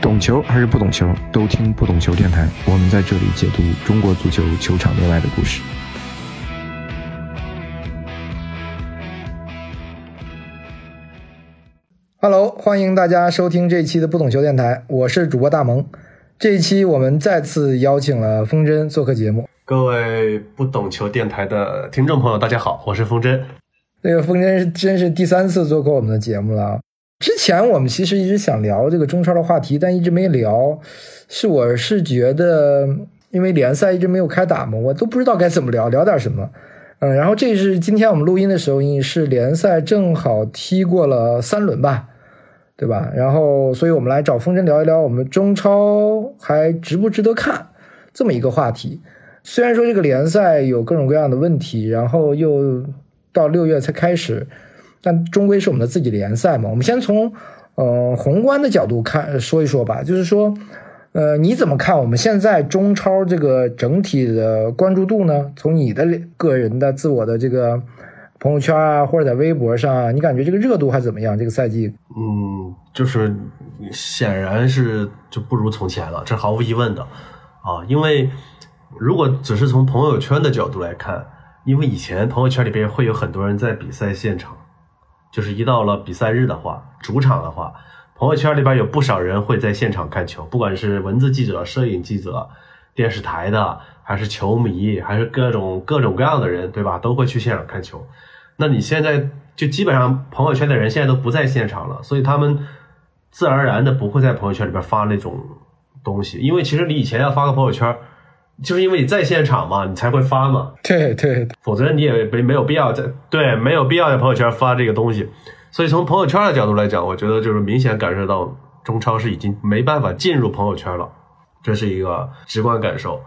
懂球还是不懂球，都听不懂球电台。我们在这里解读中国足球球场内外的故事。Hello，欢迎大家收听这一期的不懂球电台，我是主播大萌。这一期我们再次邀请了风筝做客节目。各位不懂球电台的听众朋友，大家好，我是风筝。这个风筝真是第三次做客我们的节目了。之前我们其实一直想聊这个中超的话题，但一直没聊。是我是觉得，因为联赛一直没有开打嘛，我都不知道该怎么聊，聊点什么。嗯，然后这是今天我们录音的时候，是联赛正好踢过了三轮吧，对吧？然后，所以我们来找风筝聊一聊，我们中超还值不值得看这么一个话题。虽然说这个联赛有各种各样的问题，然后又到六月才开始。但终归是我们的自己联赛嘛，我们先从呃宏观的角度看说一说吧，就是说，呃，你怎么看我们现在中超这个整体的关注度呢？从你的个人的自我的这个朋友圈啊，或者在微博上啊，你感觉这个热度还怎么样？这个赛季？嗯，就是显然是就不如从前了，这毫无疑问的啊，因为如果只是从朋友圈的角度来看，因为以前朋友圈里边会有很多人在比赛现场。就是一到了比赛日的话，主场的话，朋友圈里边有不少人会在现场看球，不管是文字记者、摄影记者、电视台的，还是球迷，还是各种各种各样的人，对吧？都会去现场看球。那你现在就基本上朋友圈的人现在都不在现场了，所以他们自然而然的不会在朋友圈里边发那种东西，因为其实你以前要发个朋友圈。就是因为你在现场嘛，你才会发嘛。对对，否则你也没没有必要在对没有必要在朋友圈发这个东西。所以从朋友圈的角度来讲，我觉得就是明显感受到中超是已经没办法进入朋友圈了，这是一个直观感受。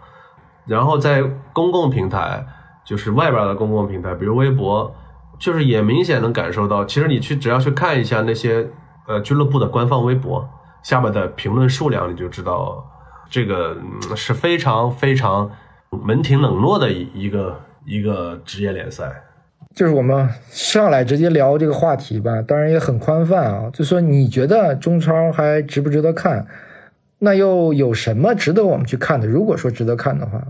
然后在公共平台，就是外边的公共平台，比如微博，就是也明显能感受到，其实你去只要去看一下那些呃俱乐部的官方微博下面的评论数量，你就知道。这个是非常非常门庭冷落的一一个一个职业联赛，就是我们上来直接聊这个话题吧，当然也很宽泛啊。就说你觉得中超还值不值得看？那又有什么值得我们去看的？如果说值得看的话，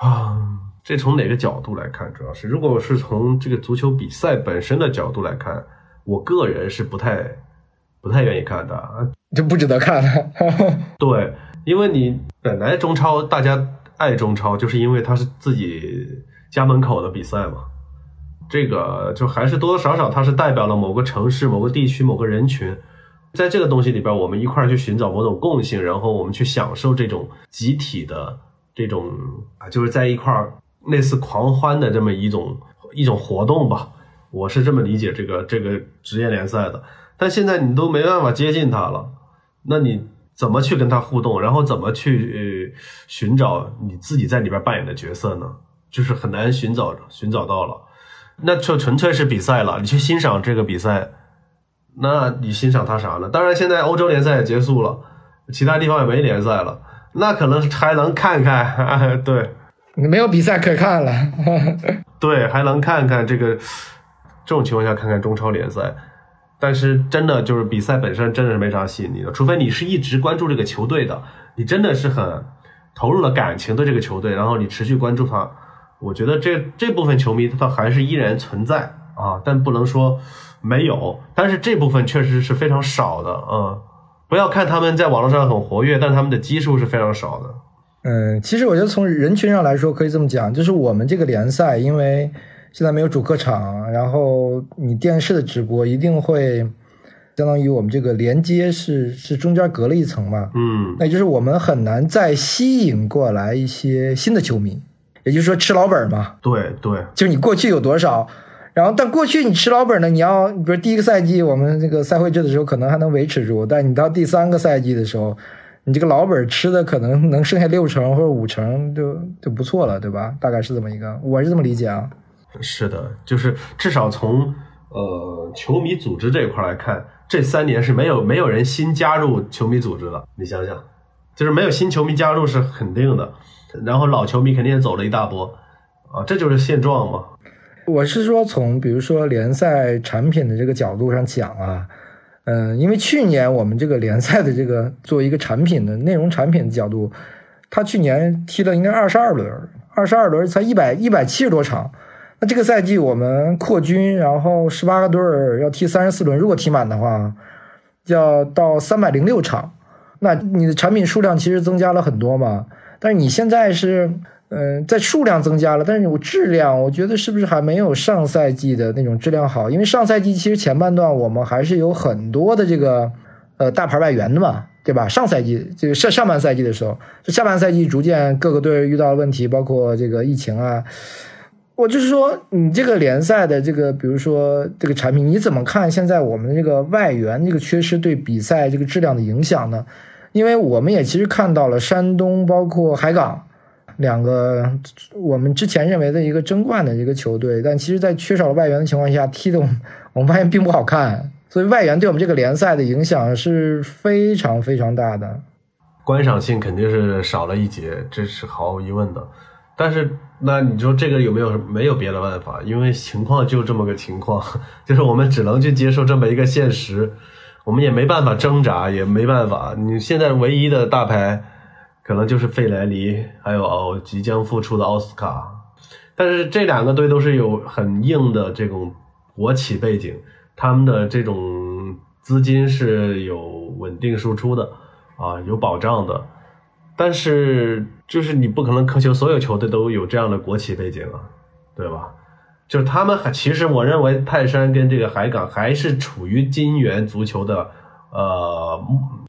啊，这从哪个角度来看？主要是如果是从这个足球比赛本身的角度来看，我个人是不太不太愿意看的，就不值得看了。对。因为你本来中超大家爱中超，就是因为它是自己家门口的比赛嘛，这个就还是多多少少它是代表了某个城市、某个地区、某个人群，在这个东西里边，我们一块儿去寻找某种共性，然后我们去享受这种集体的这种啊，就是在一块儿类似狂欢的这么一种一种活动吧，我是这么理解这个这个职业联赛的。但现在你都没办法接近它了，那你。怎么去跟他互动，然后怎么去寻找你自己在里边扮演的角色呢？就是很难寻找寻找到了，那就纯粹是比赛了。你去欣赏这个比赛，那你欣赏他啥呢？当然，现在欧洲联赛也结束了，其他地方也没联赛了，那可能还能看看。对，没有比赛可看了。对，还能看看这个，这种情况下看看中超联赛。但是真的就是比赛本身真的是没啥吸引力的，除非你是一直关注这个球队的，你真的是很投入了感情对这个球队，然后你持续关注他，我觉得这这部分球迷他还是依然存在啊，但不能说没有，但是这部分确实是非常少的啊。不要看他们在网络上很活跃，但他们的基数是非常少的。嗯，其实我觉得从人群上来说可以这么讲，就是我们这个联赛因为。现在没有主客场，然后你电视的直播一定会相当于我们这个连接是是中间隔了一层嘛，嗯，那就是我们很难再吸引过来一些新的球迷，也就是说吃老本嘛，对对，就是你过去有多少，然后但过去你吃老本呢，你要比如第一个赛季我们这个赛会制的时候可能还能维持住，但你到第三个赛季的时候，你这个老本吃的可能能剩下六成或者五成就就不错了，对吧？大概是这么一个，我是这么理解啊。是的，就是至少从呃球迷组织这一块来看，这三年是没有没有人新加入球迷组织的。你想想，就是没有新球迷加入是肯定的，然后老球迷肯定也走了一大波啊，这就是现状嘛。我是说从比如说联赛产品的这个角度上讲啊，嗯，因为去年我们这个联赛的这个作为一个产品的内容产品的角度，他去年踢了应该二十二轮，二十二轮才一百一百七十多场。那这个赛季我们扩军，然后十八个队儿要踢三十四轮，如果踢满的话，要到三百零六场。那你的产品数量其实增加了很多嘛？但是你现在是，嗯，在数量增加了，但是有质量，我觉得是不是还没有上赛季的那种质量好？因为上赛季其实前半段我们还是有很多的这个，呃，大牌外援的嘛，对吧？上赛季这个上上半赛季的时候，就下半赛季逐渐各个队遇到了问题，包括这个疫情啊。我就是说，你这个联赛的这个，比如说这个产品，你怎么看？现在我们的这个外援这个缺失对比赛这个质量的影响呢？因为我们也其实看到了山东包括海港两个我们之前认为的一个争冠的一个球队，但其实，在缺少了外援的情况下，踢的我们发现并不好看。所以，外援对我们这个联赛的影响是非常非常大的，观赏性肯定是少了一截，这是毫无疑问的。但是，那你说这个有没有没有别的办法？因为情况就这么个情况，就是我们只能去接受这么一个现实，我们也没办法挣扎，也没办法。你现在唯一的大牌，可能就是费莱尼，还有即将复出的奥斯卡。但是这两个队都是有很硬的这种国企背景，他们的这种资金是有稳定输出的啊，有保障的。但是，就是你不可能苛求所有球队都有这样的国企背景啊，对吧？就是他们还其实，我认为泰山跟这个海港还是处于金元足球的呃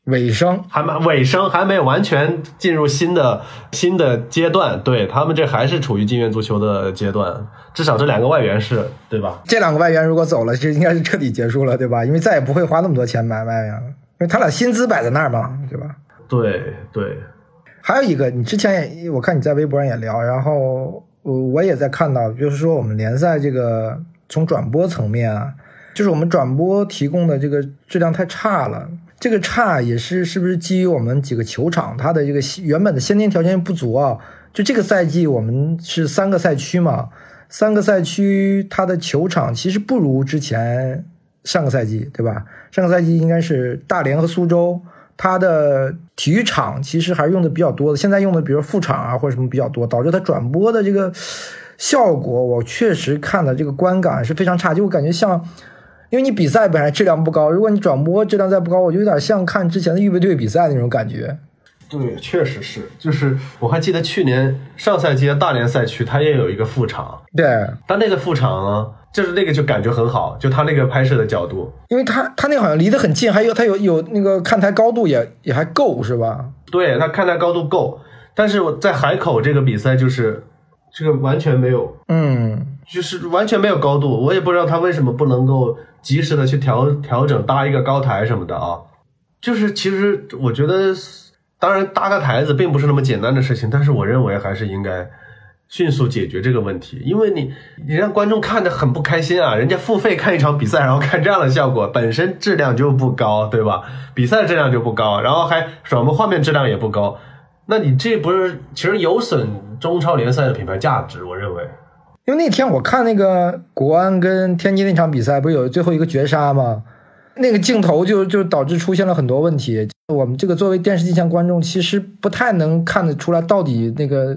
尾声，还没尾声，还没有完全进入新的新的阶段。对他们这还是处于金元足球的阶段，至少这两个外援是对吧？这两个外援如果走了，这应该是彻底结束了，对吧？因为再也不会花那么多钱买外援了，因为他俩薪资摆在那儿嘛，对吧？对对。还有一个，你之前也我看你在微博上也聊，然后我我也在看到，就是说我们联赛这个从转播层面啊，就是我们转播提供的这个质量太差了。这个差也是是不是基于我们几个球场它的这个原本的先天条件不足啊？就这个赛季我们是三个赛区嘛，三个赛区它的球场其实不如之前上个赛季，对吧？上个赛季应该是大连和苏州。它的体育场其实还是用的比较多的，现在用的比如副场啊或者什么比较多，导致它转播的这个效果，我确实看的这个观感是非常差，就我感觉像，因为你比赛本来质量不高，如果你转播质量再不高，我就有点像看之前的预备队比赛那种感觉。对，确实是，就是我还记得去年上赛季的大连赛区，它也有一个副场，对，但那个副场呢？就是那个就感觉很好，就他那个拍摄的角度，因为他他那个好像离得很近，还有他有有那个看台高度也也还够是吧？对他看台高度够，但是我在海口这个比赛就是这个完全没有，嗯，就是完全没有高度，我也不知道他为什么不能够及时的去调调整搭一个高台什么的啊？就是其实我觉得，当然搭个台子并不是那么简单的事情，但是我认为还是应该。迅速解决这个问题，因为你你让观众看的很不开心啊！人家付费看一场比赛，然后看这样的效果，本身质量就不高，对吧？比赛质量就不高，然后还什么画面质量也不高，那你这不是其实有损中超联赛的品牌价值？我认为，因为那天我看那个国安跟天津那场比赛，不是有最后一个绝杀吗？那个镜头就就导致出现了很多问题。我们这个作为电视机前观众，其实不太能看得出来到底那个。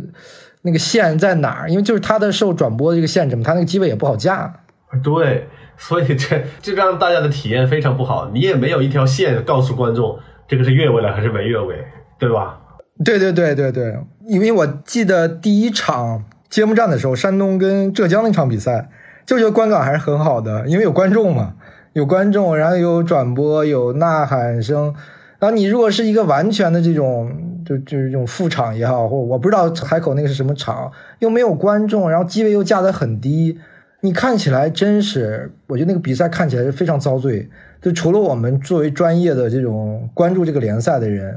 那个线在哪儿？因为就是它的受转播的这个限制嘛，它那个机位也不好架。对，所以这这让大家的体验非常不好。你也没有一条线告诉观众这个是越位了还是没越位，对吧？对对对对对，因为我记得第一场揭幕战的时候，山东跟浙江那场比赛，就觉得观感还是很好的，因为有观众嘛，有观众，然后有转播，有呐喊声。然后你如果是一个完全的这种。就就是这种副场也好，或我不知道海口那个是什么场，又没有观众，然后机位又架得很低，你看起来真是，我觉得那个比赛看起来是非常遭罪。就除了我们作为专业的这种关注这个联赛的人，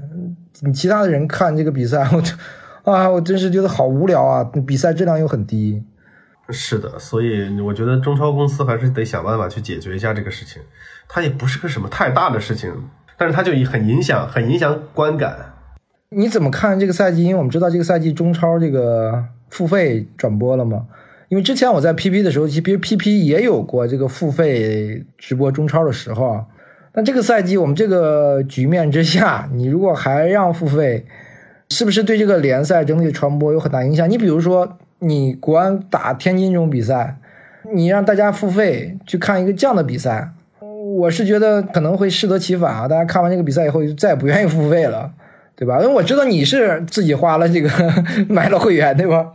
你其他的人看这个比赛，我就啊，我真是觉得好无聊啊！比赛质量又很低。是的，所以我觉得中超公司还是得想办法去解决一下这个事情。它也不是个什么太大的事情，但是它就很影响，很影响观感。你怎么看这个赛季？因为我们知道这个赛季中超这个付费转播了吗？因为之前我在 PP 的时候，其实 PP 也有过这个付费直播中超的时候啊。那这个赛季我们这个局面之下，你如果还让付费，是不是对这个联赛整体传播有很大影响？你比如说，你国安打天津这种比赛，你让大家付费去看一个这样的比赛，我是觉得可能会适得其反啊！大家看完这个比赛以后，就再也不愿意付费了，对吧？因为我知道你是自己花了这个买了会员，对吧？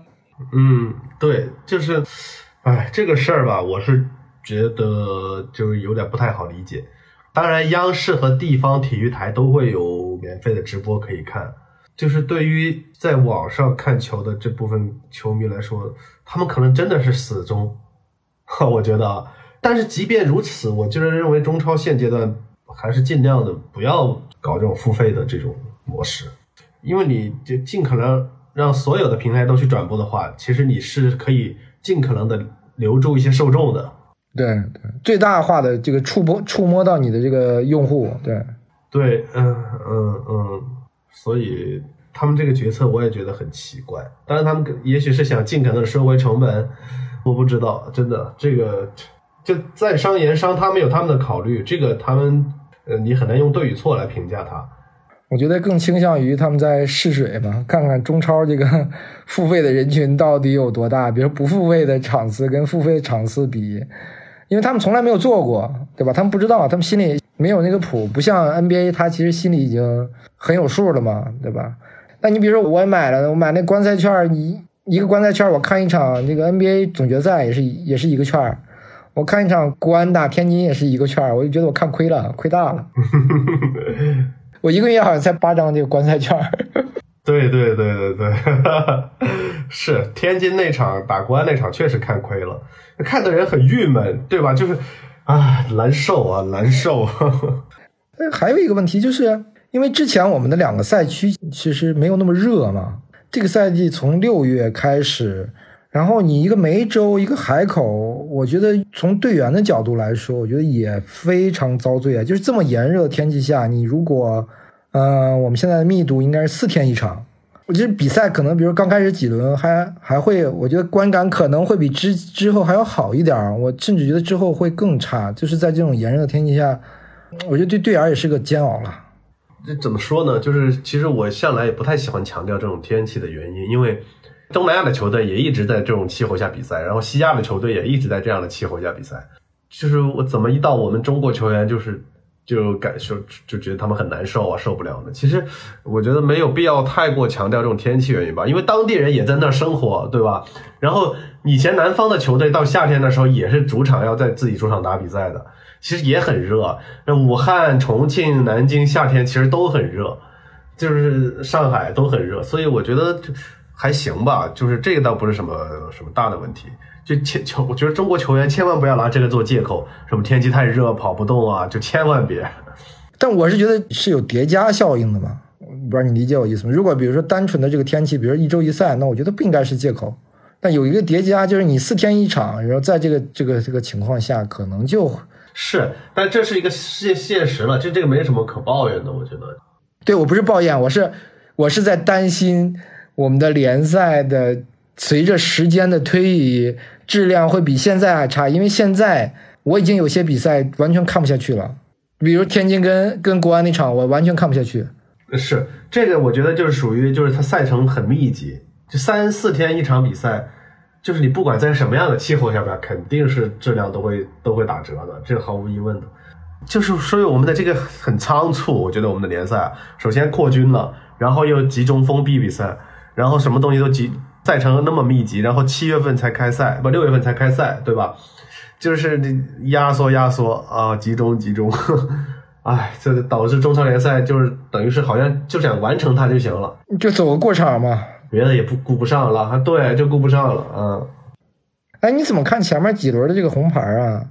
嗯，对，就是，哎，这个事儿吧，我是觉得就是有点不太好理解。当然，央视和地方体育台都会有免费的直播可以看。就是对于在网上看球的这部分球迷来说，他们可能真的是死忠，我觉得啊。但是即便如此，我就是认为中超现阶段还是尽量的不要搞这种付费的这种模式，因为你就尽可能让所有的平台都去转播的话，其实你是可以尽可能的留住一些受众的。对对，最大化的这个触摸触摸到你的这个用户，对对，嗯嗯嗯，所以他们这个决策我也觉得很奇怪。当然，他们也许是想尽可能的收回成本，我不知道，真的这个就在商言商，他们有他们的考虑，这个他们呃，你很难用对与错来评价他。我觉得更倾向于他们在试水吧，看看中超这个 付费的人群到底有多大，比如不付费的场次跟付费的场次比。因为他们从来没有做过，对吧？他们不知道，他们心里没有那个谱，不像 NBA，他其实心里已经很有数了嘛，对吧？那你比如说，我买了，我买那观赛券，一一个观赛券，我看一场这个 NBA 总决赛也是也是一个券，我看一场国安打天津也是一个券，我就觉得我看亏了，亏大了。我一个月好像才八张这个观赛券。对对对对对，是天津那场打国安那场确实看亏了，看的人很郁闷，对吧？就是啊，难受啊，难受。还有一个问题，就是因为之前我们的两个赛区其实没有那么热嘛，这个赛季从六月开始，然后你一个梅州，一个海口，我觉得从队员的角度来说，我觉得也非常遭罪啊。就是这么炎热的天气下，你如果呃，我们现在的密度应该是四天一场。我觉得比赛可能，比如刚开始几轮还还会，我觉得观感可能会比之之后还要好一点。我甚至觉得之后会更差。就是在这种炎热的天气下，我觉得对队员也是个煎熬了。这怎么说呢？就是其实我向来也不太喜欢强调这种天气的原因，因为东南亚的球队也一直在这种气候下比赛，然后西亚的球队也一直在这样的气候下比赛。就是我怎么一到我们中国球员就是。就感受就觉得他们很难受啊，受不了呢。其实我觉得没有必要太过强调这种天气原因吧，因为当地人也在那儿生活，对吧？然后以前南方的球队到夏天的时候也是主场要在自己主场打比赛的，其实也很热。那武汉、重庆、南京夏天其实都很热，就是上海都很热，所以我觉得还行吧。就是这个倒不是什么什么大的问题。就千球，我觉得中国球员千万不要拿这个做借口，什么天气太热跑不动啊，就千万别。但我是觉得是有叠加效应的嘛，不知道你理解我意思吗？如果比如说单纯的这个天气，比如一周一赛，那我觉得不应该是借口。但有一个叠加，就是你四天一场，然后在这个这个这个情况下，可能就是，但这是一个现现实了，这这个没什么可抱怨的，我觉得。对我不是抱怨，我是我是在担心我们的联赛的。随着时间的推移，质量会比现在还差，因为现在我已经有些比赛完全看不下去了，比如天津跟跟国安那场，我完全看不下去。是这个，我觉得就是属于就是它赛程很密集，就三四天一场比赛，就是你不管在什么样的气候下边，肯定是质量都会都会打折的，这毫无疑问的。就是所以我们的这个很仓促，我觉得我们的联赛首先扩军了，然后又集中封闭比赛，然后什么东西都集。赛程那么密集，然后七月份才开赛，不六月份才开赛，对吧？就是压缩压缩啊，集中集中，哎，这导致中超联赛就是等于是好像就想完成它就行了，就走个过场嘛，别的也不顾不上了，对，就顾不上了，嗯。哎，你怎么看前面几轮的这个红牌啊？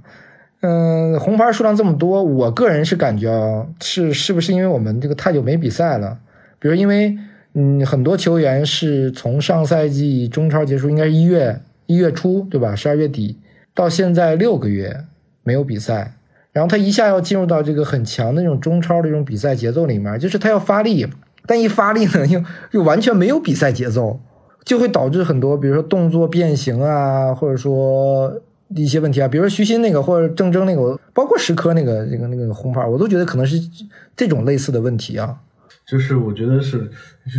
嗯，红牌数量这么多，我个人是感觉啊，是是不是因为我们这个太久没比赛了？比如因为。嗯，很多球员是从上赛季中超结束，应该是一月一月初，对吧？十二月底到现在六个月没有比赛，然后他一下要进入到这个很强的那种中超的这种比赛节奏里面，就是他要发力，但一发力呢，又又完全没有比赛节奏，就会导致很多，比如说动作变形啊，或者说一些问题啊，比如说徐新那个或者郑铮那个，包括石科那个那个那个红牌，我都觉得可能是这种类似的问题啊。就是我觉得是，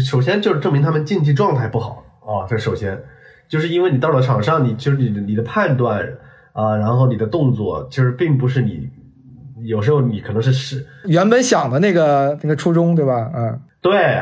首先就是证明他们竞技状态不好啊，这首先就是因为你到了场上，你就是你的你的判断啊，然后你的动作，其实并不是你有时候你可能是失原本想的那个那个初衷，对吧？嗯，对，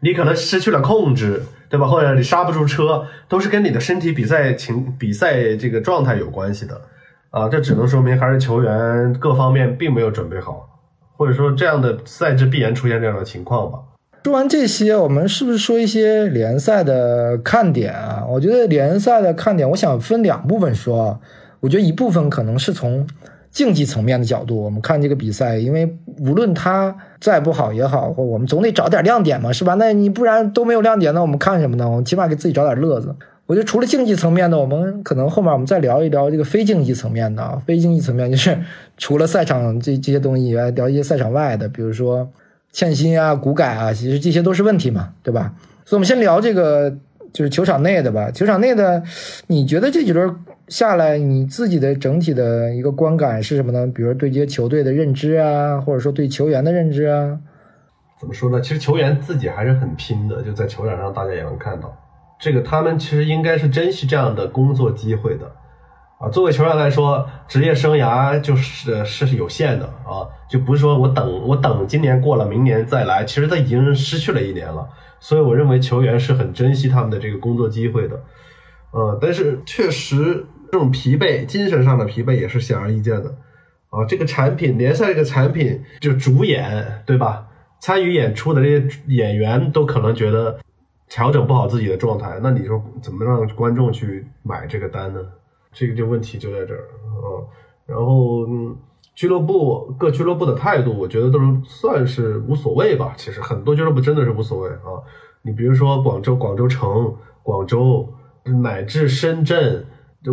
你可能失去了控制，对吧？或者你刹不住车，都是跟你的身体比赛情比赛这个状态有关系的啊。这只能说明还是球员各方面并没有准备好。或者说这样的赛制必然出现这样的情况吧。说完这些，我们是不是说一些联赛的看点啊？我觉得联赛的看点，我想分两部分说。我觉得一部分可能是从竞技层面的角度，我们看这个比赛，因为无论它再不好也好，或我们总得找点亮点嘛，是吧？那你不然都没有亮点，那我们看什么呢？我们起码给自己找点乐子。我觉得除了竞技层面的，我们可能后面我们再聊一聊这个非竞技层面的啊。非竞技层面就是 除了赛场这这些东西以外，聊一些赛场外的，比如说欠薪啊、股改啊，其实这些都是问题嘛，对吧？所以，我们先聊这个就是球场内的吧。球场内的，你觉得这几轮下来，你自己的整体的一个观感是什么呢？比如对这些球队的认知啊，或者说对球员的认知啊？怎么说呢？其实球员自己还是很拼的，就在球场上，大家也能看到。这个他们其实应该是珍惜这样的工作机会的，啊，作为球员来说，职业生涯就是是有限的啊，就不是说我等我等今年过了，明年再来，其实他已经失去了一年了，所以我认为球员是很珍惜他们的这个工作机会的，呃，但是确实这种疲惫，精神上的疲惫也是显而易见的，啊，这个产品联赛这个产品就主演对吧？参与演出的这些演员都可能觉得。调整不好自己的状态，那你说怎么让观众去买这个单呢？这个就问题就在这儿啊。然后嗯俱乐部各俱乐部的态度，我觉得都是算是无所谓吧。其实很多俱乐部真的是无所谓啊。你比如说广州广州城、广州乃至深圳，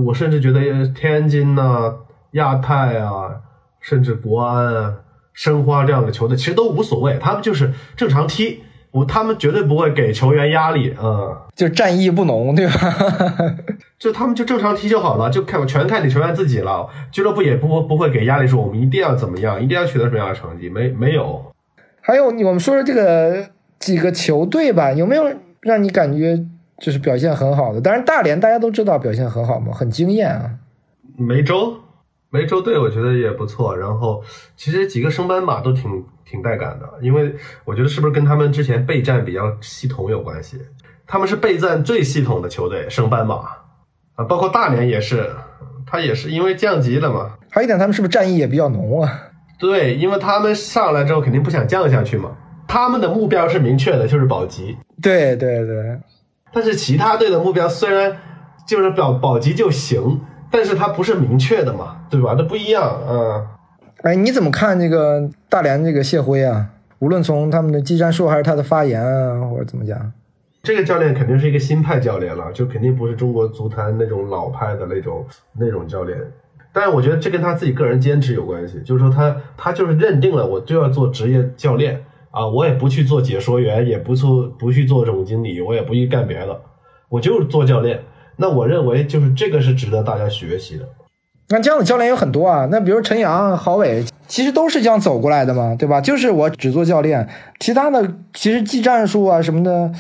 我甚至觉得天津呐、亚太啊，甚至国安、啊、申花这样的球队，其实都无所谓，他们就是正常踢。我他们绝对不会给球员压力，嗯，就战意不浓，对吧？就他们就正常踢就好了，就看全看你球员自己了。俱乐部也不不会给压力，说我们一定要怎么样，一定要取得什么样的成绩，没没有。还有，我们说说这个几个球队吧，有没有让你感觉就是表现很好的？当然，大连大家都知道表现很好嘛，很惊艳啊。梅州，梅州队我觉得也不错。然后其实几个升班马都挺。挺带感的，因为我觉得是不是跟他们之前备战比较系统有关系？他们是备战最系统的球队，升班马啊，包括大连也是，他也是因为降级了嘛。还有一点，他们是不是战意也比较浓啊？对，因为他们上来之后肯定不想降下去嘛，他们的目标是明确的，就是保级。对对对。但是其他队的目标虽然就是保保级就行，但是它不是明确的嘛，对吧？那不一样啊。哎，你怎么看这个大连这个谢辉啊？无论从他们的技战术还是他的发言啊，或者怎么讲，这个教练肯定是一个新派教练了，就肯定不是中国足坛那种老派的那种那种教练。但是我觉得这跟他自己个人坚持有关系，就是说他他就是认定了我就要做职业教练啊，我也不去做解说员，也不做不去做总经理，我也不去干别的，我就是做教练。那我认为就是这个是值得大家学习的。那这样的教练有很多啊，那比如陈阳、郝伟，其实都是这样走过来的嘛，对吧？就是我只做教练，其他的其实技战术啊什么的，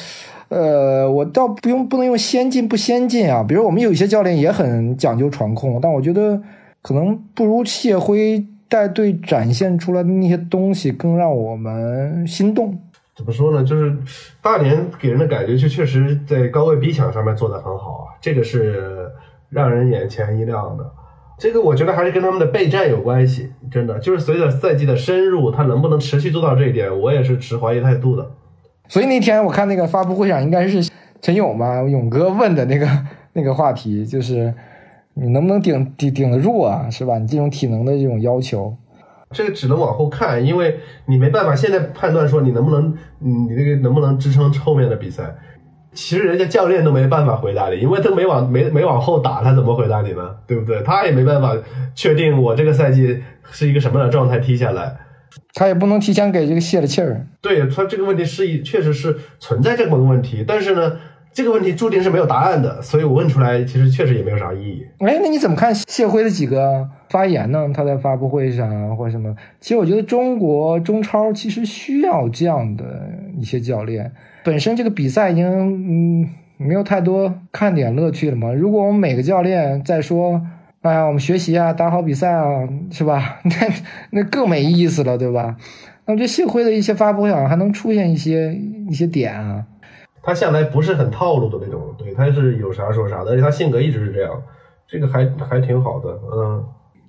呃，我倒不用不能用先进不先进啊。比如我们有一些教练也很讲究传控，但我觉得可能不如谢辉带队展现出来的那些东西更让我们心动。怎么说呢？就是大连给人的感觉就确实在高位逼抢上面做得很好啊，这个是让人眼前一亮的。这个我觉得还是跟他们的备战有关系，真的就是随着赛季的深入，他能不能持续做到这一点，我也是持怀疑态度的。所以那天我看那个发布会上，应该是陈勇吧，勇哥问的那个那个话题，就是你能不能顶顶顶得住啊，是吧？你这种体能的这种要求，这个只能往后看，因为你没办法现在判断说你能不能，你这个能不能支撑后面的比赛。其实人家教练都没办法回答你，因为他没往没没往后打，他怎么回答你呢？对不对？他也没办法确定我这个赛季是一个什么样的状态踢下来，他也不能提前给这个泄了气儿。对他这个问题是一确实是存在这么个问题，但是呢，这个问题注定是没有答案的，所以我问出来其实确实也没有啥意义。哎，那你怎么看谢辉的几个发言呢？他在发布会上啊，或者什么？其实我觉得中国中超其实需要这样的一些教练。本身这个比赛已经嗯没有太多看点乐趣了嘛。如果我们每个教练在说，哎呀，我们学习啊，打好比赛啊，是吧？那那更没意思了，对吧？那我觉得谢辉的一些发布会好像还能出现一些一些点啊。他向来不是很套路的那种，对，他是有啥说啥的，而且他性格一直是这样，这个还还挺好的，嗯。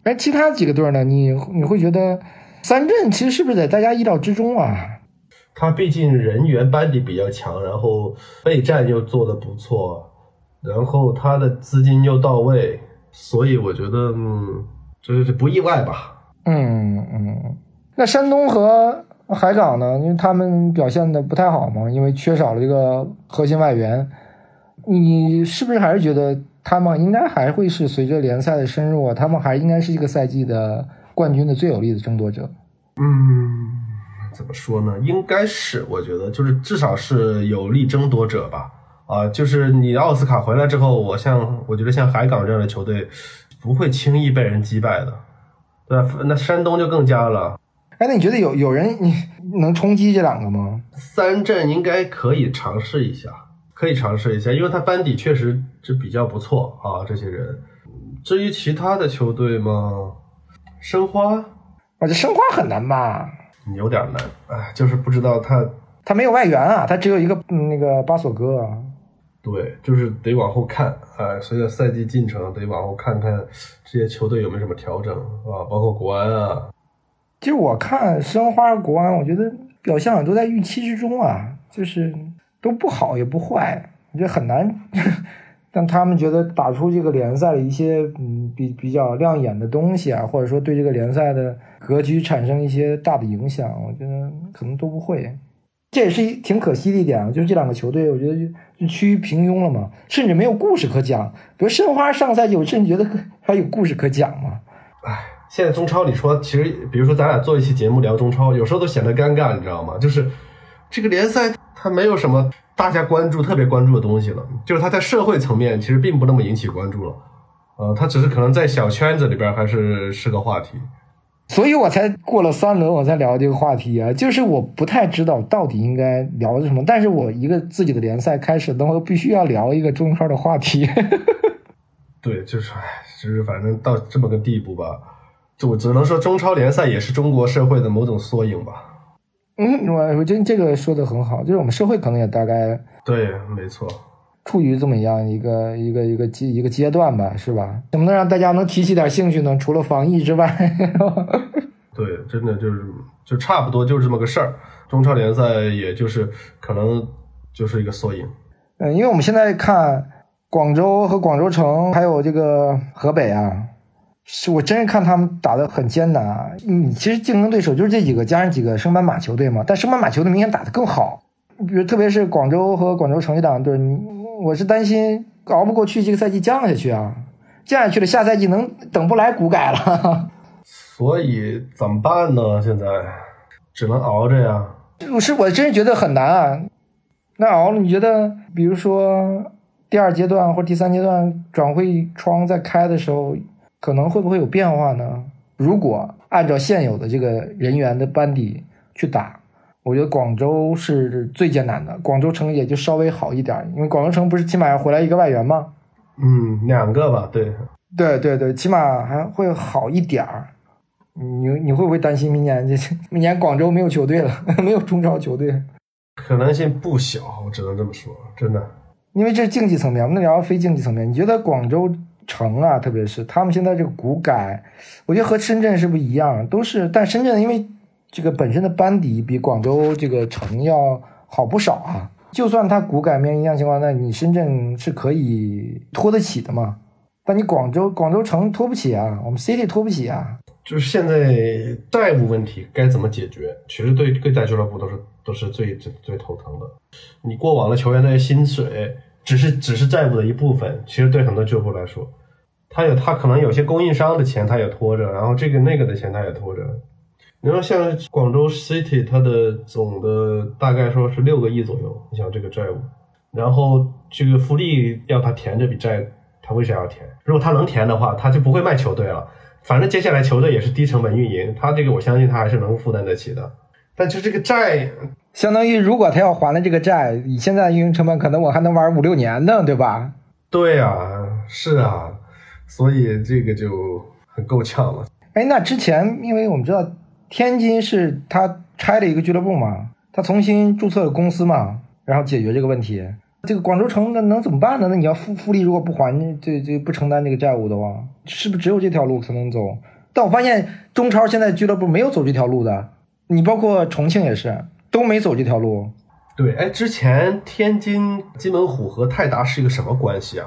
哎，其他几个队呢？你你会觉得三镇其实是不是在大家意料之中啊？他毕竟人员班底比较强，然后备战又做得不错，然后他的资金又到位，所以我觉得，嗯，就是不意外吧。嗯嗯。那山东和。海港呢？因为他们表现的不太好嘛，因为缺少了这个核心外援。你是不是还是觉得他们应该还会是随着联赛的深入啊？他们还应该是这个赛季的冠军的最有力的争夺者？嗯，怎么说呢？应该是，我觉得就是至少是有力争夺者吧。啊，就是你奥斯卡回来之后，我像我觉得像海港这样的球队不会轻易被人击败的，对吧？那山东就更加了。哎，那你觉得有有人你能冲击这两个吗？三镇应该可以尝试一下，可以尝试一下，因为他班底确实是比较不错啊。这些人，至于其他的球队吗？申花，我觉得申花很难吧？有点难，哎，就是不知道他他没有外援啊，他只有一个那个巴索戈。对，就是得往后看，哎，随着赛季进程得往后看看这些球队有没有什么调整啊，包括国安啊。其实我看申花、国安，我觉得表现都在预期之中啊，就是都不好也不坏，我觉得很难但他们觉得打出这个联赛的一些嗯比比较亮眼的东西啊，或者说对这个联赛的格局产生一些大的影响，我觉得可能都不会。这也是一挺可惜的一点啊，就是这两个球队，我觉得就趋于平庸了嘛，甚至没有故事可讲。比如申花上赛季，我甚至觉得还有故事可讲嘛。唉。现在中超里说，其实比如说咱俩做一期节目聊中超，有时候都显得尴尬，你知道吗？就是这个联赛它没有什么大家关注、特别关注的东西了，就是它在社会层面其实并不那么引起关注了，呃，它只是可能在小圈子里边还是是个话题。所以我才过了三轮我才聊这个话题啊，就是我不太知道到底应该聊什么，但是我一个自己的联赛开始，那我必须要聊一个中超的话题。对，就是唉，就是反正到这么个地步吧。就只能说，中超联赛也是中国社会的某种缩影吧。嗯，我我觉得这个说的很好，就是我们社会可能也大概对，没错，处于这么样一个一个一个阶一个阶段吧，是吧？怎么能让大家能提起点兴趣呢？除了防疫之外，对，真的就是就差不多就是这么个事儿。中超联赛也就是可能就是一个缩影。嗯，因为我们现在看广州和广州城，还有这个河北啊。是我真是看他们打的很艰难啊！你其实竞争对手就是这几个加上几个升班马球队嘛，但升班马球队明显打得更好。比如特别是广州和广州城这两队，你我是担心熬不过去，这个赛季降下去啊，降下去了，下赛季能等不来股改了。所以怎么办呢？现在只能熬着呀。是我真是觉得很难啊。那熬了，你觉得比如说第二阶段或者第三阶段转会窗在开的时候？可能会不会有变化呢？如果按照现有的这个人员的班底去打，我觉得广州是最艰难的。广州城也就稍微好一点，因为广州城不是起码要回来一个外援吗？嗯，两个吧，对，对对对，起码还会好一点儿。你你会不会担心明年这 明年广州没有球队了，没有中超球队？可能性不小，我只能这么说，真的。因为这是竞技层面，我们聊非竞技层面。你觉得广州？城啊，特别是他们现在这个股改，我觉得和深圳是不是一样？都是，但深圳因为这个本身的班底比广州这个城要好不少啊。就算它股改面一样情况，那你深圳是可以拖得起的嘛？但你广州广州城拖不起啊，我们 City 拖不起啊。就是现在债务问题该怎么解决？其实对各家俱乐部都是都是最最最头疼的。你过往的球员那些薪水。只是只是债务的一部分，其实对很多俱乐部来说，他有他可能有些供应商的钱他也拖着，然后这个那个的钱他也拖着。你说像广州 City，它的总的大概说是六个亿左右，你想这个债务，然后这个福利要他填这笔债，他为啥要填？如果他能填的话，他就不会卖球队了。反正接下来球队也是低成本运营，他这个我相信他还是能负担得起的。但就这个债，相当于如果他要还了这个债，以现在运营成本，可能我还能玩五六年呢，对吧？对啊，是啊，所以这个就很够呛了。哎，那之前因为我们知道天津是他拆了一个俱乐部嘛，他重新注册了公司嘛，然后解决这个问题。这个广州城那能怎么办呢？那你要富富力如果不还这这不承担这个债务的话，是不是只有这条路才能走？但我发现中超现在俱乐部没有走这条路的，你包括重庆也是都没走这条路。对，哎，之前天津金门虎和泰达是一个什么关系啊？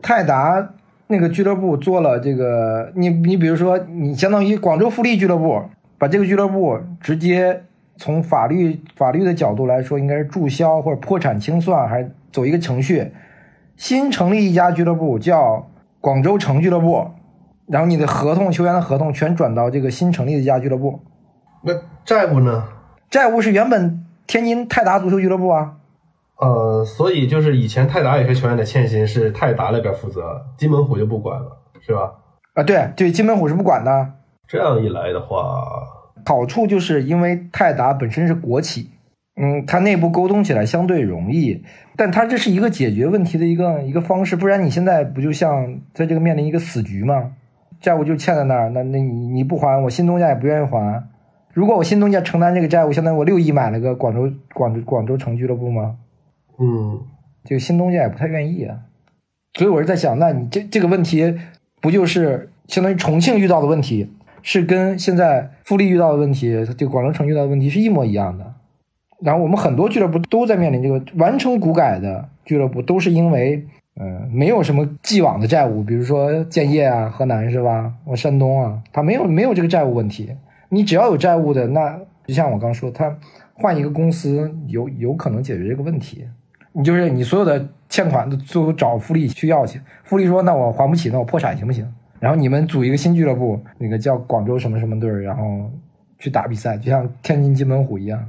泰达那个俱乐部做了这个，你你比如说，你相当于广州富力俱乐部，把这个俱乐部直接从法律法律的角度来说，应该是注销或者破产清算，还是走一个程序，新成立一家俱乐部叫广州城俱乐部，然后你的合同球员的合同全转到这个新成立的一家俱乐部，那债务呢？债务是原本天津泰达足球俱乐部啊。呃，所以就是以前泰达有些球员的欠薪是泰达那边负责，金门虎就不管了，是吧？啊，对对，金门虎是不管的。这样一来的话，好处就是因为泰达本身是国企，嗯，它内部沟通起来相对容易，但它这是一个解决问题的一个一个方式，不然你现在不就像在这个面临一个死局吗？债务就欠在那儿，那那你你不还，我新东家也不愿意还。如果我新东家承担这个债务，相当于我六亿买了个广州广州广州城俱乐部吗？嗯，这个新东家也不太愿意啊，所以我是在想，那你这这个问题不就是相当于重庆遇到的问题，是跟现在富力遇到的问题，这个广州城遇到的问题是一模一样的。然后我们很多俱乐部都在面临这个完成股改的俱乐部，都是因为呃没有什么既往的债务，比如说建业啊、河南是吧？我山东啊，他没有没有这个债务问题。你只要有债务的，那就像我刚说，他换一个公司有有可能解决这个问题。你就是你所有的欠款都都找富力去要去，富力说那我还不起，那我破产行不行？然后你们组一个新俱乐部，那个叫广州什么什么队，然后去打比赛，就像天津金门虎一样。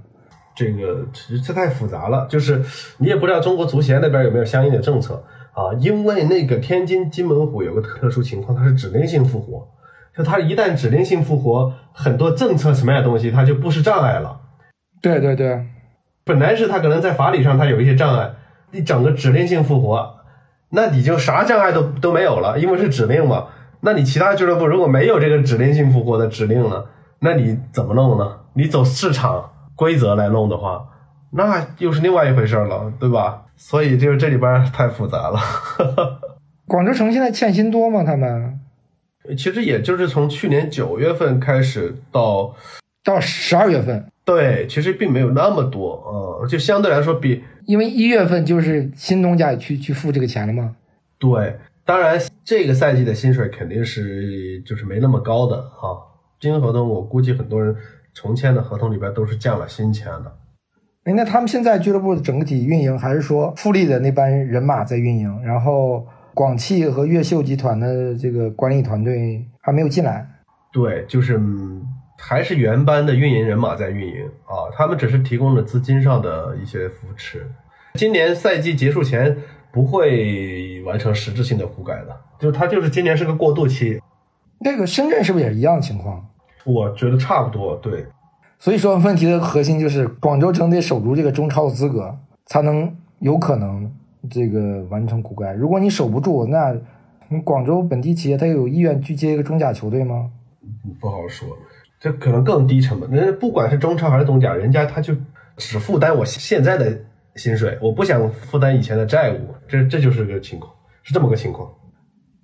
这个这太复杂了，就是你也不知道中国足协那边有没有相应的政策啊？因为那个天津金门虎有个特殊情况，它是指令性复活，就它一旦指令性复活，很多政策什么样的东西它就不是障碍了。对对对。本来是他可能在法理上他有一些障碍，你整个指令性复活，那你就啥障碍都都没有了，因为是指令嘛。那你其他俱乐部如果没有这个指令性复活的指令呢，那你怎么弄呢？你走市场规则来弄的话，那又是另外一回事了，对吧？所以就是这里边太复杂了。广州城现在欠薪多吗？他们其实也就是从去年九月份开始到到十二月份。对，其实并没有那么多，嗯，就相对来说比，因为一月份就是新东家去去付这个钱了吗？对，当然这个赛季的薪水肯定是就是没那么高的啊，新合同我估计很多人重签的合同里边都是降了薪签的。哎，那他们现在俱乐部的整体运营还是说富力的那班人马在运营，然后广汽和越秀集团的这个管理团队还没有进来？对，就是。还是原班的运营人马在运营啊，他们只是提供了资金上的一些扶持。今年赛季结束前不会完成实质性的股改的，就是他就是今年是个过渡期。那个深圳是不是也是一样的情况？我觉得差不多，对。所以说问题的核心就是广州城得守住这个中超的资格，才能有可能这个完成骨干。如果你守不住，那你广州本地企业他有意愿去接一个中甲球队吗？不好说。这可能更低成本，人不管是中超还是东甲，人家他就只负担我现在的薪水，我不想负担以前的债务，这这就是个情况，是这么个情况。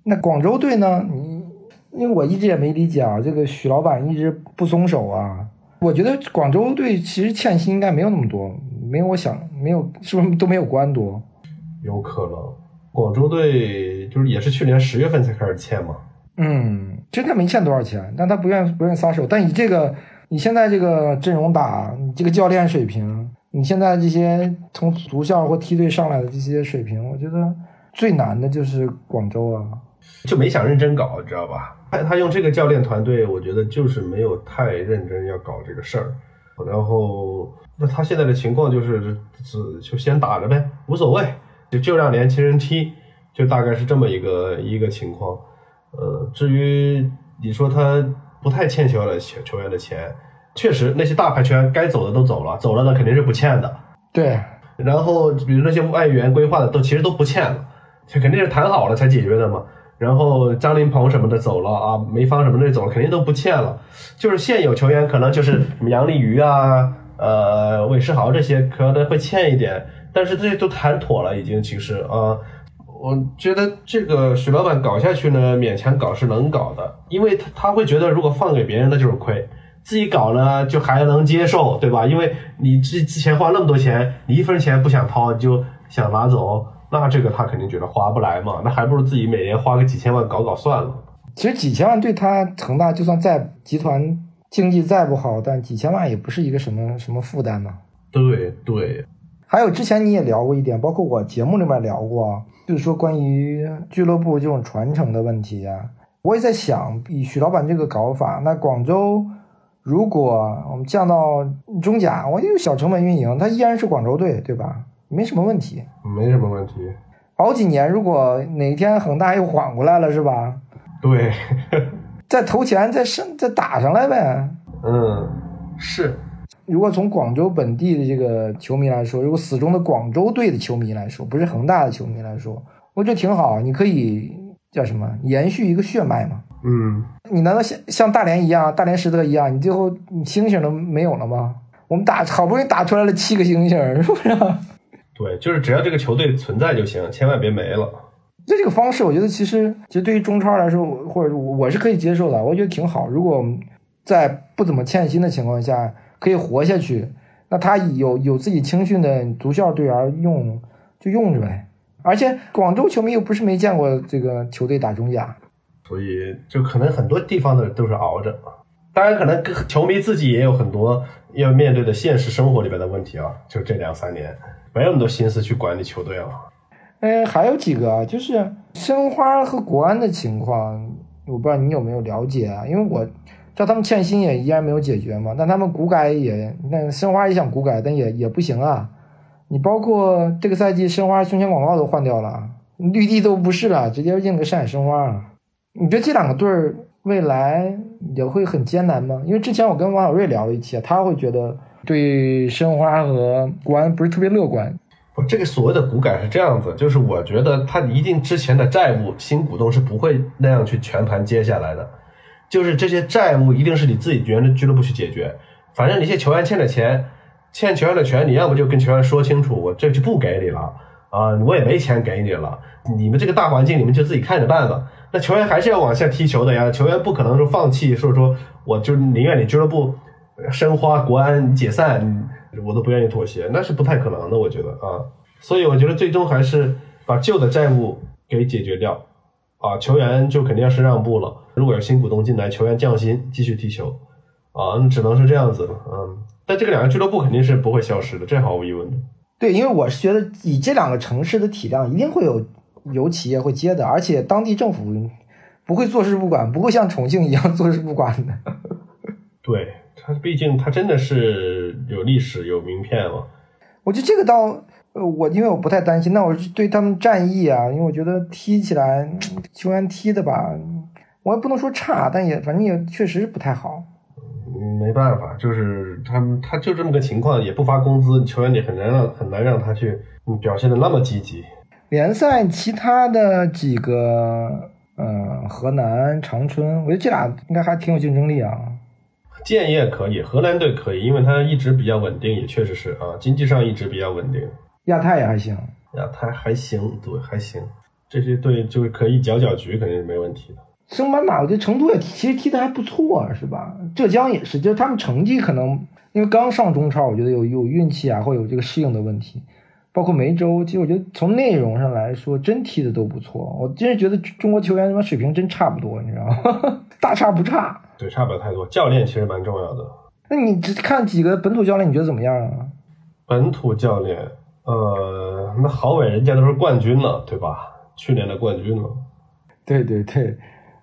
那广州队呢？你因为我一直也没理解啊，这个许老板一直不松手啊。我觉得广州队其实欠薪应该没有那么多，没有我想没有，是不是都没有国安多？有可能，广州队就是也是去年十月份才开始欠嘛。嗯，其实他没欠多少钱，但他不愿不愿意撒手。但你这个，你现在这个阵容打，你这个教练水平，你现在这些从足校或梯队上来的这些水平，我觉得最难的就是广州啊，就没想认真搞，你知道吧？他他用这个教练团队，我觉得就是没有太认真要搞这个事儿。然后，那他现在的情况就是，只就先打着呗，无所谓就就让年轻人踢，就大概是这么一个一个情况。呃，至于你说他不太欠球员的球球员的钱，确实那些大牌球员该走的都走了，走了的肯定是不欠的。对，然后比如那些外援规划的都其实都不欠了，这肯定是谈好了才解决的嘛。然后张琳芃什么的走了啊，梅芳什么的走了，肯定都不欠了。就是现有球员可能就是什么杨立瑜啊，呃，韦世豪这些可能会欠一点，但是这些都谈妥了，已经其实啊，我觉得这个许老板搞下去呢，勉强搞是能搞的，因为他他会觉得如果放给别人那就是亏，自己搞呢就还能接受，对吧？因为你之之前花那么多钱，你一分钱不想掏，你就想拿走。那这个他肯定觉得划不来嘛，那还不如自己每年花个几千万搞搞算了。其实几千万对他恒大就算再集团经济再不好，但几千万也不是一个什么什么负担嘛。对对，还有之前你也聊过一点，包括我节目里面聊过，就是说关于俱乐部这种传承的问题啊。我也在想，以许老板这个搞法，那广州如果我们降到中甲，我就小成本运营，它依然是广州队，对吧？没什么问题，没什么问题。好几年，如果哪天恒大又缓过来了，是吧？对，再投钱，再上，再打上来呗。嗯，是。如果从广州本地的这个球迷来说，如果死忠的广州队的球迷来说，不是恒大的球迷来说，我觉得挺好。你可以叫什么？延续一个血脉嘛。嗯。你难道像像大连一样，大连实德一样，你最后你星星都没有了吗？我们打好不容易打出来了七个星星，是不是？对，就是只要这个球队存在就行，千万别没了。就这个方式，我觉得其实其实对于中超来说，或者我是可以接受的，我觉得挺好。如果在不怎么欠薪的情况下可以活下去，那他有有自己青训的足校队员用就用着呗。而且广州球迷又不是没见过这个球队打中甲，所以就可能很多地方的都是熬着。当然，可能球迷自己也有很多要面对的现实生活里边的问题啊，就这两三年。没有那么多心思去管理球队了。哎，还有几个啊，就是申花和国安的情况，我不知道你有没有了解啊？因为我知道他们欠薪也依然没有解决嘛，但他们股改也，那申花也想股改，但也也不行啊。你包括这个赛季申花胸前广告都换掉了，绿地都不是了，直接印个上海申花。你觉得这两个队儿未来也会很艰难吗？因为之前我跟王小瑞聊了一期，他会觉得。对申花和国安不是特别乐观。不，这个所谓的股改是这样子，就是我觉得他一定之前的债务，新股东是不会那样去全盘接下来的。就是这些债务一定是你自己原的俱乐部去解决。反正你些球员欠的钱，欠球员的钱，你要不就跟球员说清楚，我这就不给你了啊，我也没钱给你了。你们这个大环境，你们就自己看着办吧。那球员还是要往下踢球的呀，球员不可能说放弃，说说我就宁愿你俱乐部。申花、国安解散，我都不愿意妥协，那是不太可能的，我觉得啊。所以我觉得最终还是把旧的债务给解决掉，啊，球员就肯定要是让步了。如果有新股东进来，球员降薪继续踢球，啊，那只能是这样子了，嗯。但这个两个俱乐部肯定是不会消失的，这毫无疑问的。对，因为我是觉得以这两个城市的体量，一定会有有企业会接的，而且当地政府不会坐视不管，不会像重庆一样 坐视不管的。对。他毕竟他真的是有历史有名片嘛？我觉得这个倒，呃，我因为我不太担心。那我是对他们战役啊，因为我觉得踢起来球员踢的吧，我也不能说差，但也反正也确实不太好。嗯，没办法，就是他们他就这么个情况，也不发工资，球员你很难让很难让他去表现的那么积极。联赛其他的几个，嗯，河南长春，我觉得这俩应该还挺有竞争力啊。建业可以，河南队可以，因为他一直比较稳定，也确实是啊，经济上一直比较稳定。亚太也还行，亚太还行，对，还行。这些队就是可以搅搅局，肯定是没问题的。升班马，我觉得成都也其实踢的还不错，是吧？浙江也是，就是他们成绩可能因为刚上中超，我觉得有有运气啊，或有这个适应的问题。包括梅州，其实我觉得从内容上来说，真踢的都不错。我真是觉得中国球员他妈水平真差不多，你知道吗？大差不差。对，差不了太多。教练其实蛮重要的。那你只看几个本土教练，你觉得怎么样啊？本土教练，呃，那郝伟人家都是冠军了，对吧？去年的冠军了。对对对，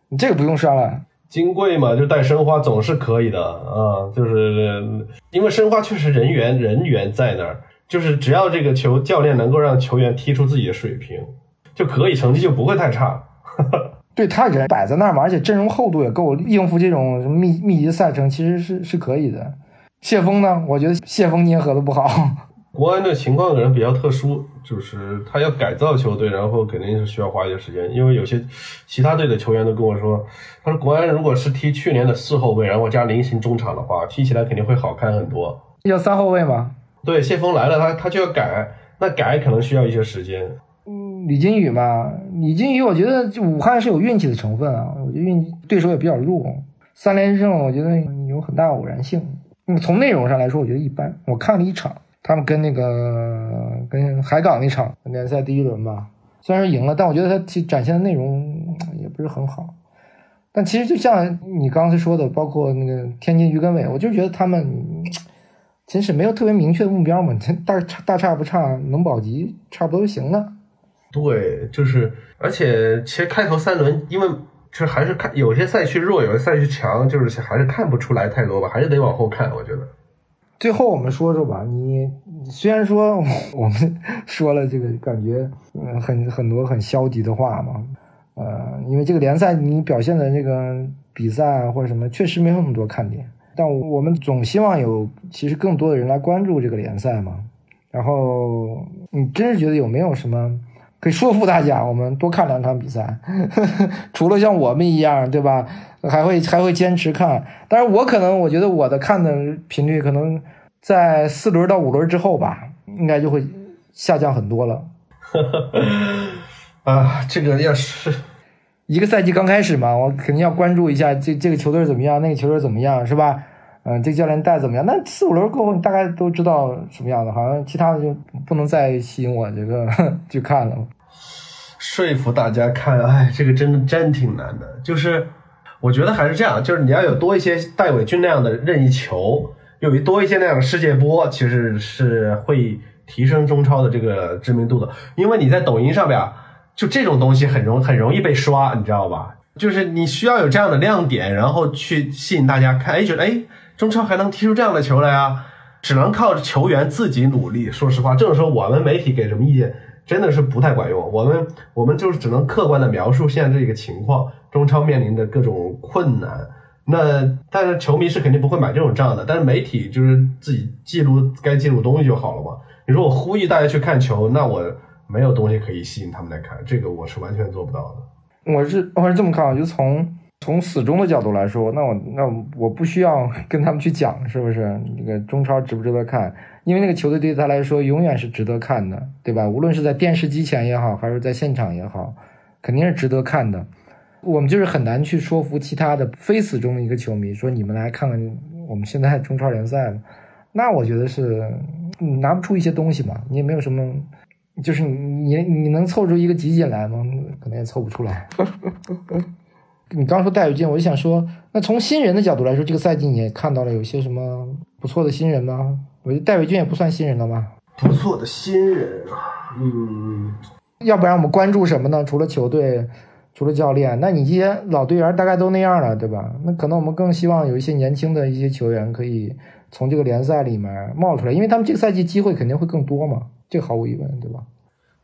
你这个不用说了。金贵嘛，就带申花总是可以的啊，就是因为申花确实人员人员在那儿，就是只要这个球教练能够让球员踢出自己的水平，就可以成绩就不会太差。对他人摆在那儿嘛，而且阵容厚度也够应付这种密密集赛程，其实是是可以的。谢峰呢？我觉得谢峰捏合的不好。国安的情况可能比较特殊，就是他要改造球队，然后肯定是需要花一些时间。因为有些其他队的球员都跟我说，他说国安如果是踢去年的四后卫，然后加菱形中场的话，踢起来肯定会好看很多。要三后卫吗？对，谢峰来了，他他就要改，那改可能需要一些时间。嗯，李金羽嘛，李金羽，我觉得武汉是有运气的成分啊。我觉得运对手也比较弱，三连胜，我觉得有很大偶然性。嗯，从内容上来说，我觉得一般。我看了一场，他们跟那个跟海港那场联赛第一轮吧，虽然赢了，但我觉得他其展现的内容也不是很好。但其实就像你刚才说的，包括那个天津鱼根伟，我就觉得他们其实没有特别明确的目标嘛，大差大差不差，能保级差不多就行了。对，就是，而且其实开头三轮，因为就是还是看有些赛区弱，有些赛区强，就是还是看不出来太多吧，还是得往后看。我觉得，最后我们说说吧，你虽然说我们说了这个感觉，嗯，很很多很消极的话嘛，呃，因为这个联赛你表现的这个比赛或者什么，确实没有那么多看点，但我们总希望有其实更多的人来关注这个联赛嘛。然后你真是觉得有没有什么？可以说服大家，我们多看两场比赛。除了像我们一样，对吧？还会还会坚持看。但是我可能，我觉得我的看的频率可能在四轮到五轮之后吧，应该就会下降很多了。啊，这个要是一个赛季刚开始嘛，我肯定要关注一下这这个球队怎么样，那个球队怎么样，是吧？嗯，这个教练带怎么样？那四五轮过后，你大概都知道什么样的，好像其他的就不能再吸引我这个 去看了。说服大家看，哎，这个真的真挺难的。就是我觉得还是这样，就是你要有多一些戴伟俊那样的任意球，有一多一些那样的世界波，其实是会提升中超的这个知名度的。因为你在抖音上边，就这种东西很容很容易被刷，你知道吧？就是你需要有这样的亮点，然后去吸引大家看，哎，觉得哎。中超还能踢出这样的球来啊？只能靠球员自己努力。说实话，这种时候我们媒体给什么意见真的是不太管用。我们我们就是只能客观的描述现在这个情况，中超面临的各种困难。那但是球迷是肯定不会买这种账的。但是媒体就是自己记录该记录东西就好了嘛。你说我呼吁大家去看球，那我没有东西可以吸引他们来看，这个我是完全做不到的。我是我是这么看，就从。从死忠的角度来说，那我那我不需要 跟他们去讲，是不是？那个中超值不值得看？因为那个球队对他来说永远是值得看的，对吧？无论是在电视机前也好，还是在现场也好，肯定是值得看的。我们就是很难去说服其他的非死忠的一个球迷，说你们来看看我们现在中超联赛。那我觉得是拿不出一些东西嘛，你也没有什么，就是你你能凑出一个集锦来吗？可能也凑不出来。你刚说戴伟俊，我就想说，那从新人的角度来说，这个赛季你也看到了有些什么不错的新人吗？我觉得戴伟俊也不算新人了吧？不错的新人，嗯，要不然我们关注什么呢？除了球队，除了教练，那你这些老队员大概都那样了，对吧？那可能我们更希望有一些年轻的一些球员可以从这个联赛里面冒出来，因为他们这个赛季机会肯定会更多嘛，这毫无疑问，对吧？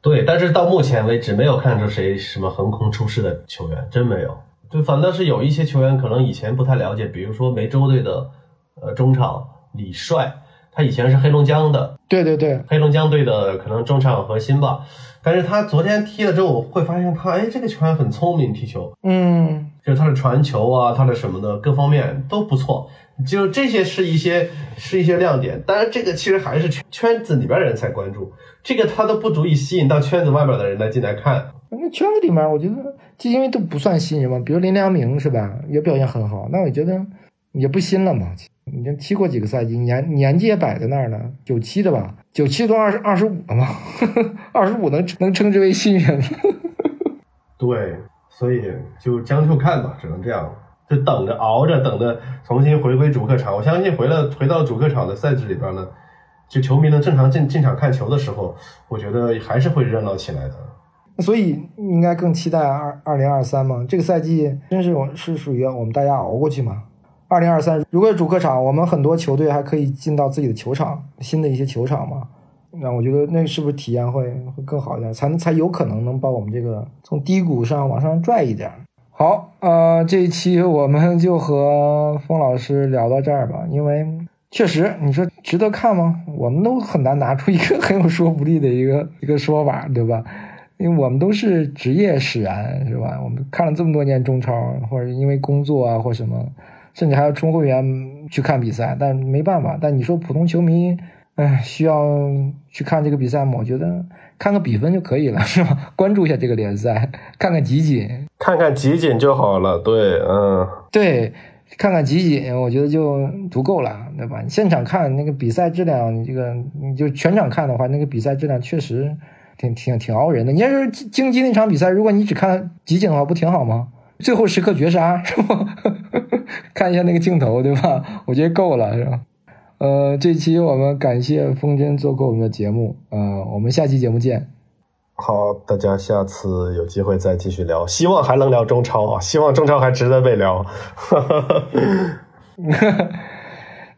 对，但是到目前为止没有看出谁什么横空出世的球员，真没有。就反倒是有一些球员可能以前不太了解，比如说梅州队的，呃中场李帅，他以前是黑龙江的，对对对，黑龙江队的可能中场核心吧。但是他昨天踢了之后，我会发现他，哎，这个球员很聪明，踢球，嗯，就是他的传球啊，他的什么的各方面都不错。就这些是一些是一些亮点，当然这个其实还是圈圈子里边人才关注，这个他都不足以吸引到圈子外边的人来进来看。那圈子里面，我觉得就因为都不算新人嘛，比如林良铭是吧，也表现很好，那我觉得也不新了嘛，已经踢过几个赛季，年年纪也摆在那儿了，九七的吧，九七都二十二十五了嘛，二十五能能称之为新人？对，所以就将就看吧，只能这样。就等着熬着，等着重新回归主客场。我相信回了回到主客场的赛制里边呢，就球迷能正常进进场看球的时候，我觉得还是会热闹起来的。所以应该更期待二二零二三嘛？这个赛季真是我是属于我们大家熬过去嘛？二零二三如果主客场，我们很多球队还可以进到自己的球场，新的一些球场嘛？那我觉得那是不是体验会会更好一点，才能才有可能能把我们这个从低谷上往上拽一点。好，呃，这一期我们就和风老师聊到这儿吧，因为确实你说值得看吗？我们都很难拿出一个 很有说服力的一个一个说法，对吧？因为我们都是职业使然，是吧？我们看了这么多年中超，或者因为工作啊或什么，甚至还要充会员去看比赛，但没办法。但你说普通球迷，哎，需要去看这个比赛吗？我觉得看个比分就可以了，是吧？关注一下这个联赛，看看集锦，看看集锦就好了。对，嗯，对，看看集锦，我觉得就足够了，对吧？你现场看那个比赛质量，你这个你就全场看的话，那个比赛质量确实。挺挺挺熬人的。你要是竞技那场比赛，如果你只看集锦的话，不挺好吗？最后时刻绝杀是吧？看一下那个镜头，对吧？我觉得够了，是吧？呃，这期我们感谢风筝做客我们的节目，呃，我们下期节目见。好，大家下次有机会再继续聊，希望还能聊中超啊，希望中超还值得被聊。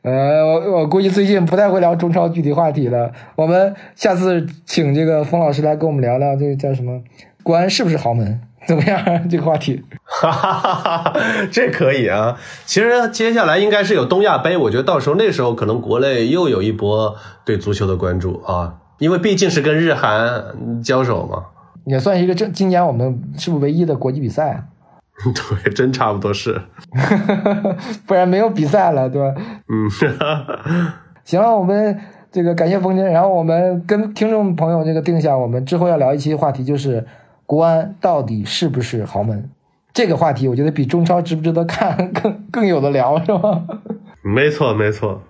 呃，我我估计最近不太会聊中超具体话题了。我们下次请这个冯老师来跟我们聊聊这个叫什么“国安是不是豪门”怎么样？这个话题，哈哈哈哈这可以啊。其实接下来应该是有东亚杯，我觉得到时候那时候可能国内又有一波对足球的关注啊，因为毕竟是跟日韩交手嘛，也算是一个正今年我们是不是唯一的国际比赛啊？对，真差不多是，不然没有比赛了，对吧？嗯，行了，我们这个感谢风筝，然后我们跟听众朋友这个定下，我们之后要聊一期话题，就是国安到底是不是豪门？这个话题，我觉得比中超值不值得看更更有的聊，是吧？没错，没错。